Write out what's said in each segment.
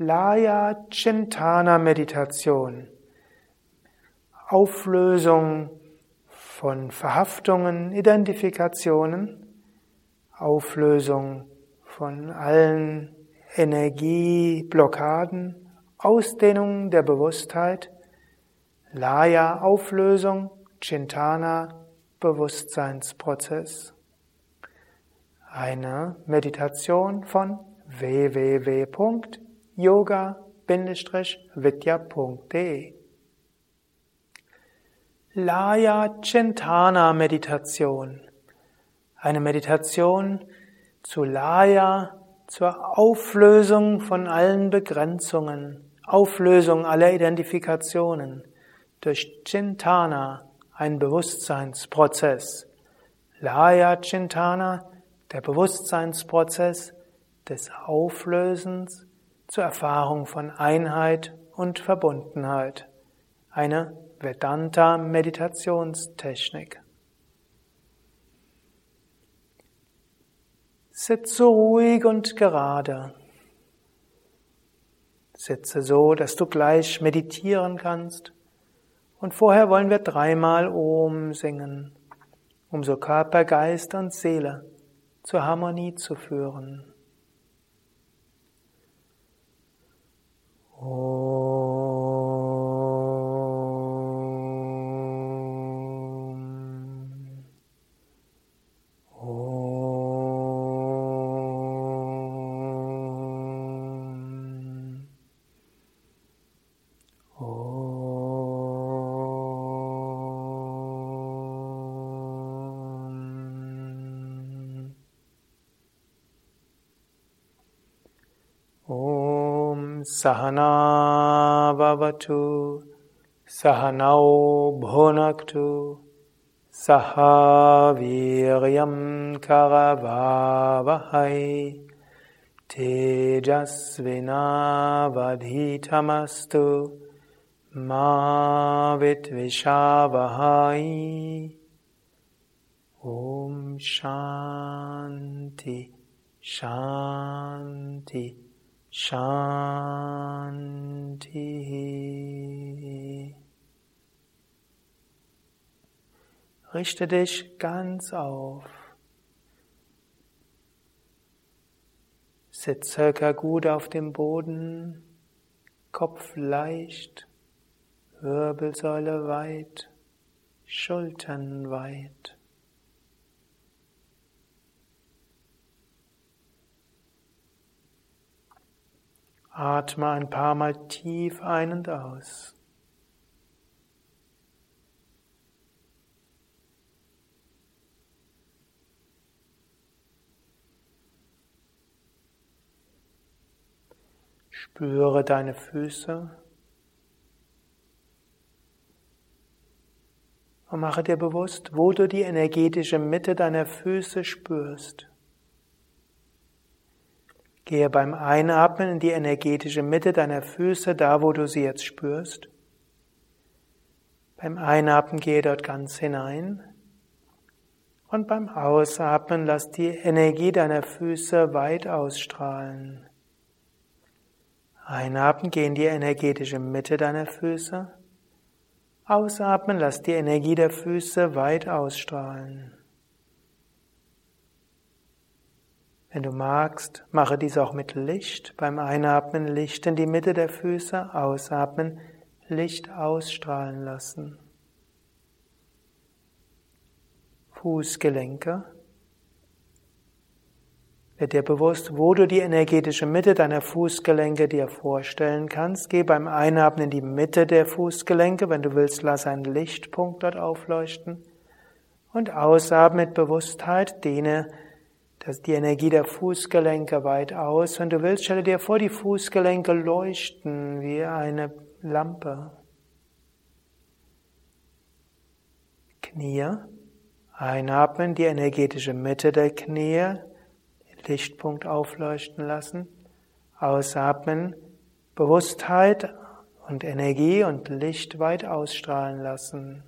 Laya Chintana Meditation. Auflösung von Verhaftungen, Identifikationen, Auflösung von allen Energieblockaden, Ausdehnung der Bewusstheit, Laya Auflösung, Chintana Bewusstseinsprozess. Eine Meditation von www.yoga-vidya.de Laya Chintana Meditation. Eine Meditation zu Laya, zur Auflösung von allen Begrenzungen, Auflösung aller Identifikationen durch Chintana, ein Bewusstseinsprozess. Laya Chintana, der Bewusstseinsprozess des Auflösens zur Erfahrung von Einheit und Verbundenheit. Eine Vedanta Meditationstechnik. Sitze ruhig und gerade. Sitze so, dass du gleich meditieren kannst. Und vorher wollen wir dreimal Om singen, um so Körper, Geist und Seele zur Harmonie zu führen. Om. Sahana Bhavatu, Sahanau Bhunaktu, Sahaviryam Karavavahai, Tejasvinavadhitamastu, Ma Vitvishavahai, Om Shanti, Shanti. Shanti. Richte dich ganz auf. Sitz circa gut auf dem Boden, Kopf leicht, Wirbelsäule weit, Schultern weit. Atme ein paar Mal tief ein und aus. Spüre deine Füße und mache dir bewusst, wo du die energetische Mitte deiner Füße spürst. Gehe beim Einatmen in die energetische Mitte deiner Füße, da wo du sie jetzt spürst. Beim Einatmen gehe dort ganz hinein. Und beim Ausatmen lass die Energie deiner Füße weit ausstrahlen. Einatmen, geh in die energetische Mitte deiner Füße. Ausatmen, lass die Energie der Füße weit ausstrahlen. Wenn du magst, mache dies auch mit Licht. Beim Einatmen Licht in die Mitte der Füße, Ausatmen Licht ausstrahlen lassen. Fußgelenke. Wird dir bewusst, wo du die energetische Mitte deiner Fußgelenke dir vorstellen kannst. Geh beim Einatmen in die Mitte der Fußgelenke. Wenn du willst, lass einen Lichtpunkt dort aufleuchten. Und ausatmen mit Bewusstheit, dehne dass die Energie der Fußgelenke weit aus. Wenn du willst, stelle dir vor, die Fußgelenke leuchten wie eine Lampe. Knie. Einatmen, die energetische Mitte der Knie, Lichtpunkt aufleuchten lassen. Ausatmen, Bewusstheit und Energie und Licht weit ausstrahlen lassen.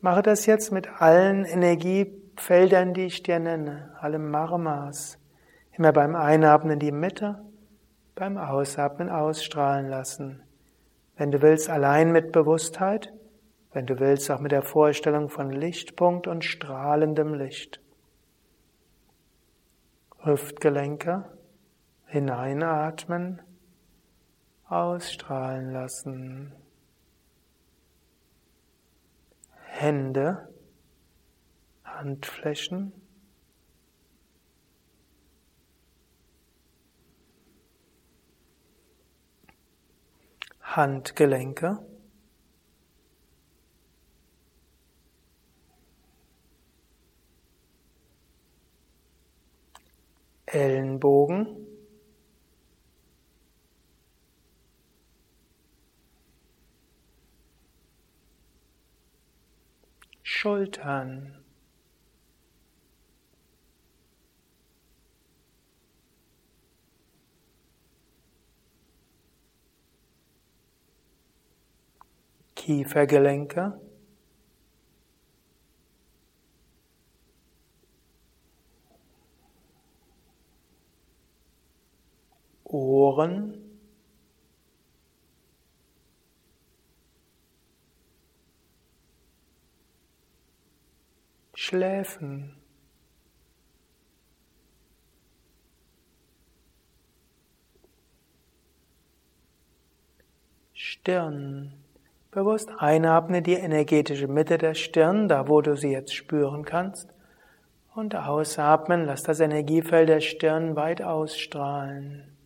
Mache das jetzt mit allen Energie Feldern, die ich dir nenne, alle Marmas, Immer beim Einatmen in die Mitte, beim Ausatmen ausstrahlen lassen. Wenn du willst, allein mit Bewusstheit, wenn du willst, auch mit der Vorstellung von Lichtpunkt und strahlendem Licht. Hüftgelenke hineinatmen, ausstrahlen lassen. Hände, Handflächen, Handgelenke, Ellenbogen, Schultern. Kiefergelenke. Ohren. Schläfen. Stirn. Bewusst einatme die energetische Mitte der Stirn, da wo du sie jetzt spüren kannst. Und ausatmen, lass das Energiefeld der Stirn weit ausstrahlen.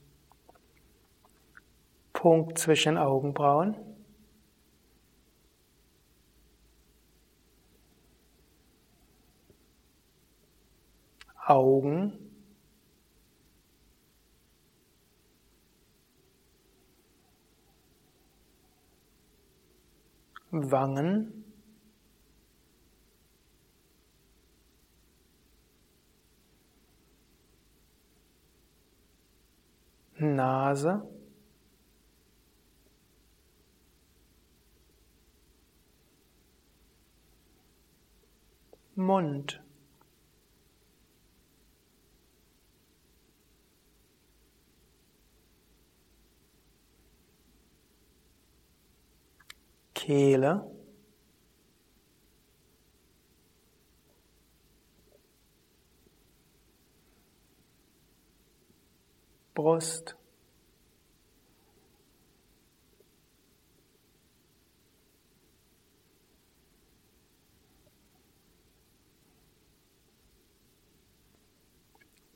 Punkt zwischen Augenbrauen. Augen. Wangen. Nase. Mund. Kehle. Brust.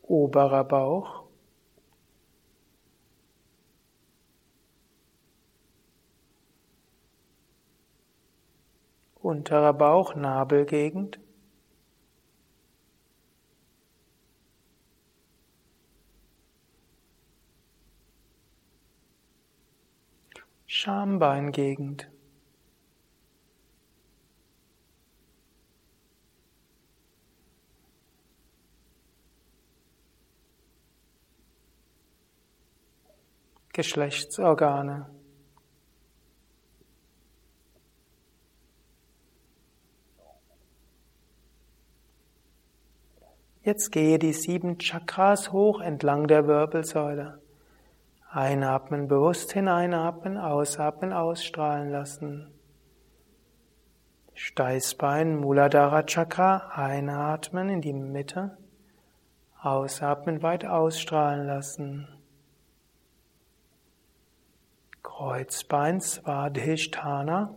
Oberer Bauch. Unterer Bauchnabelgegend. Schambeingegend. Geschlechtsorgane. Jetzt gehe die sieben Chakras hoch entlang der Wirbelsäule. Einatmen, bewusst hineinatmen, ausatmen, ausstrahlen lassen. Steißbein, Muladhara Chakra, einatmen in die Mitte, ausatmen, weit ausstrahlen lassen. Kreuzbein, Svadhisthana,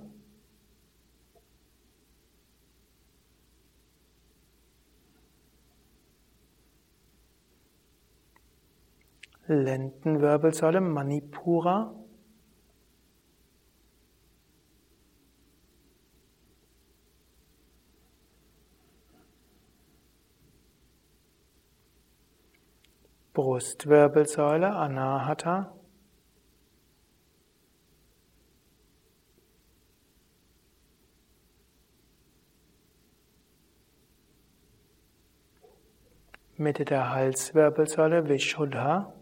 Lendenwirbelsäule, Manipura. Brustwirbelsäule, Anahata. Mitte der Halswirbelsäule, Vishuddha.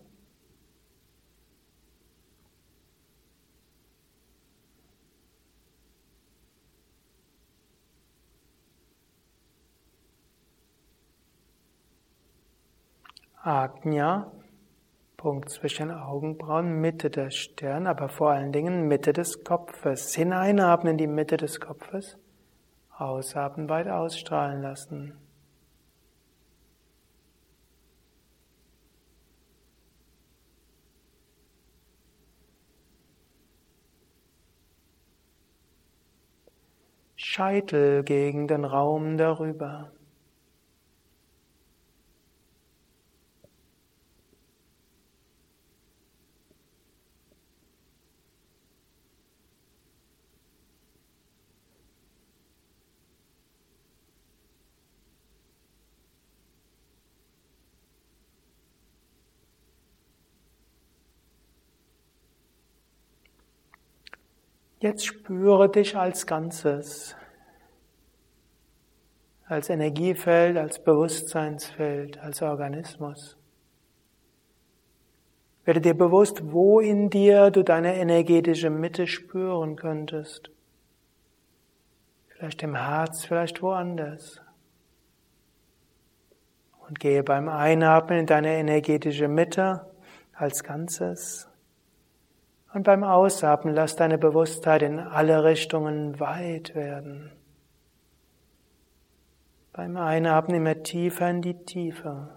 Ajna, Punkt zwischen Augenbrauen, Mitte der Stirn, aber vor allen Dingen Mitte des Kopfes. Hineinatmen in die Mitte des Kopfes, ausatmen, weit ausstrahlen lassen. Scheitel gegen den Raum darüber. Jetzt spüre dich als Ganzes, als Energiefeld, als Bewusstseinsfeld, als Organismus. Werde dir bewusst, wo in dir du deine energetische Mitte spüren könntest. Vielleicht im Herz, vielleicht woanders. Und gehe beim Einatmen in deine energetische Mitte als Ganzes. Und beim Ausatmen lass deine Bewusstheit in alle Richtungen weit werden. Beim Einatmen immer tiefer in die Tiefe.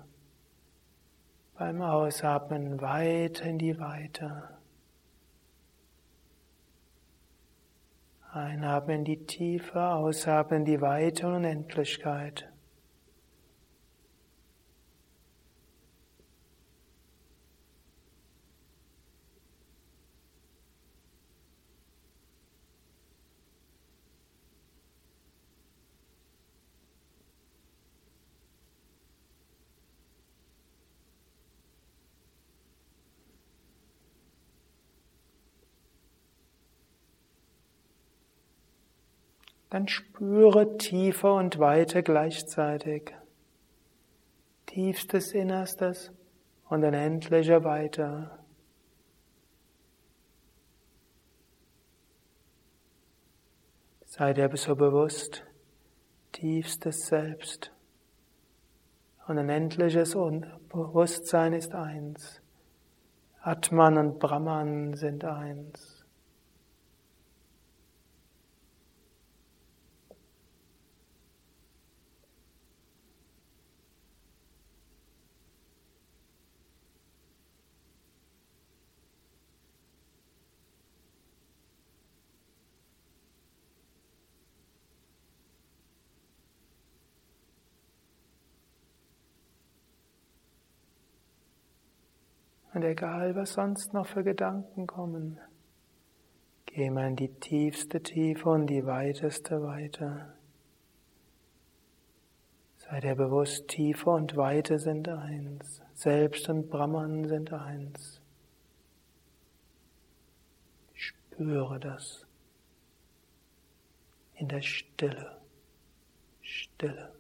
Beim Ausatmen weit in die Weite. Einatmen in die Tiefe, ausatmen in die Weite und Unendlichkeit. Dann spüre Tiefe und Weite gleichzeitig. Tiefstes Innerstes und unendliche Weite. Sei dir so bewusst, tiefstes Selbst und unendliches Bewusstsein ist eins. Atman und Brahman sind eins. Und egal, was sonst noch für Gedanken kommen, geh mal in die tiefste Tiefe und die weiteste Weite. Sei dir bewusst, Tiefe und Weite sind eins. Selbst und Brahman sind eins. Spüre das in der Stille. Stille.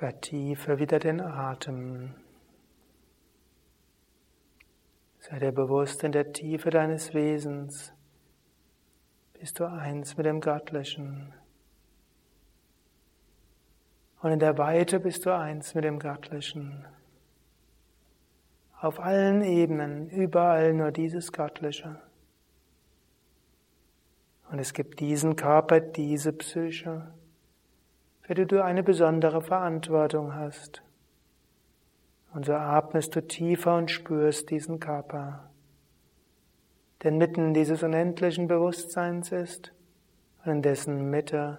Vertiefe wieder den Atem. Sei dir bewusst, in der Tiefe deines Wesens bist du eins mit dem Göttlichen. Und in der Weite bist du eins mit dem Göttlichen. Auf allen Ebenen, überall nur dieses Göttliche. Und es gibt diesen Körper, diese Psyche, für die du eine besondere Verantwortung hast. Und so atmest du tiefer und spürst diesen Körper. Denn mitten dieses unendlichen Bewusstseins ist und in dessen Mitte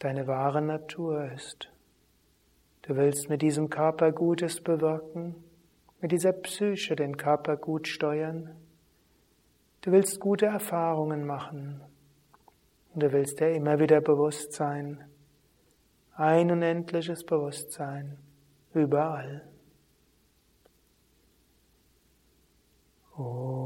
deine wahre Natur ist. Du willst mit diesem Körper Gutes bewirken, mit dieser Psyche den Körper gut steuern. Du willst gute Erfahrungen machen. Und du willst dir immer wieder bewusst sein. Ein unendliches Bewusstsein überall. Oh.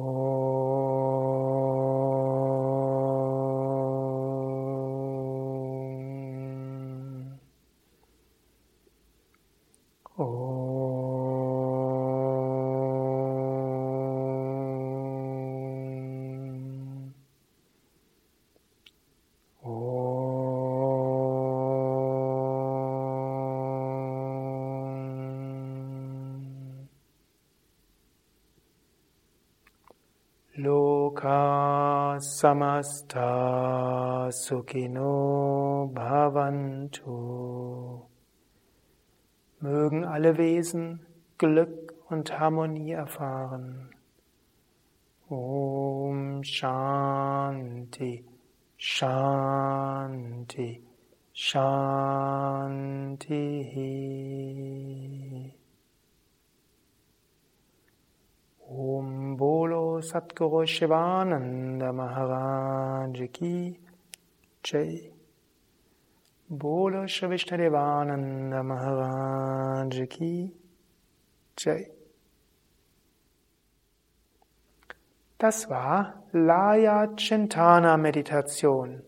Samasta sukhino bhavantu. Mögen alle Wesen Glück und Harmonie erfahren. Om Shanti, Shanti, Shanti. Om Bolo Satguru Shivananda Maharaj Ki Jai. Bolo Shri Vishnadevananda Maharaj Ki Jai. Das war Laya Chintana Meditation.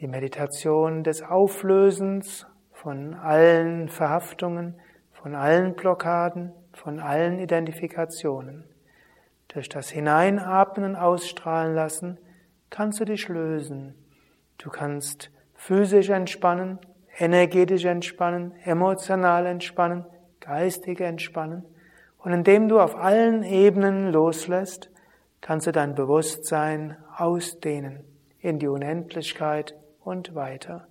Die Meditation des Auflösens von allen Verhaftungen, von allen Blockaden, von allen Identifikationen. Durch das Hineinatmen und Ausstrahlen lassen kannst du dich lösen. Du kannst physisch entspannen, energetisch entspannen, emotional entspannen, geistig entspannen. Und indem du auf allen Ebenen loslässt, kannst du dein Bewusstsein ausdehnen in die Unendlichkeit und weiter.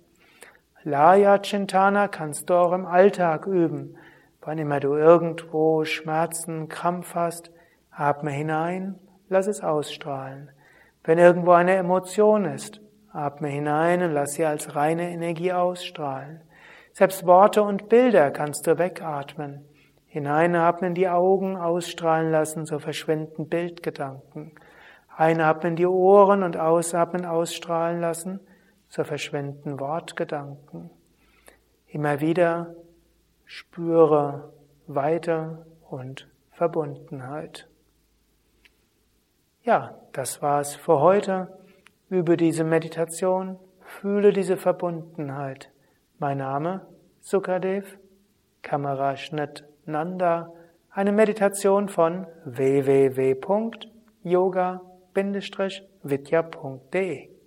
Laya Chintana kannst du auch im Alltag üben. Wann immer du irgendwo Schmerzen, Krampf hast, atme hinein, lass es ausstrahlen. Wenn irgendwo eine Emotion ist, atme hinein und lass sie als reine Energie ausstrahlen. Selbst Worte und Bilder kannst du wegatmen. Hineinatmen die Augen, ausstrahlen lassen, so verschwinden Bildgedanken. Einatmen die Ohren und ausatmen, ausstrahlen lassen, so verschwinden Wortgedanken. Immer wieder Spüre Weite und Verbundenheit. Ja, das war's für heute. Übe diese Meditation, fühle diese Verbundenheit. Mein Name Sukadev, Kameraschnitt Nanda, eine Meditation von www.yoga-vidya.de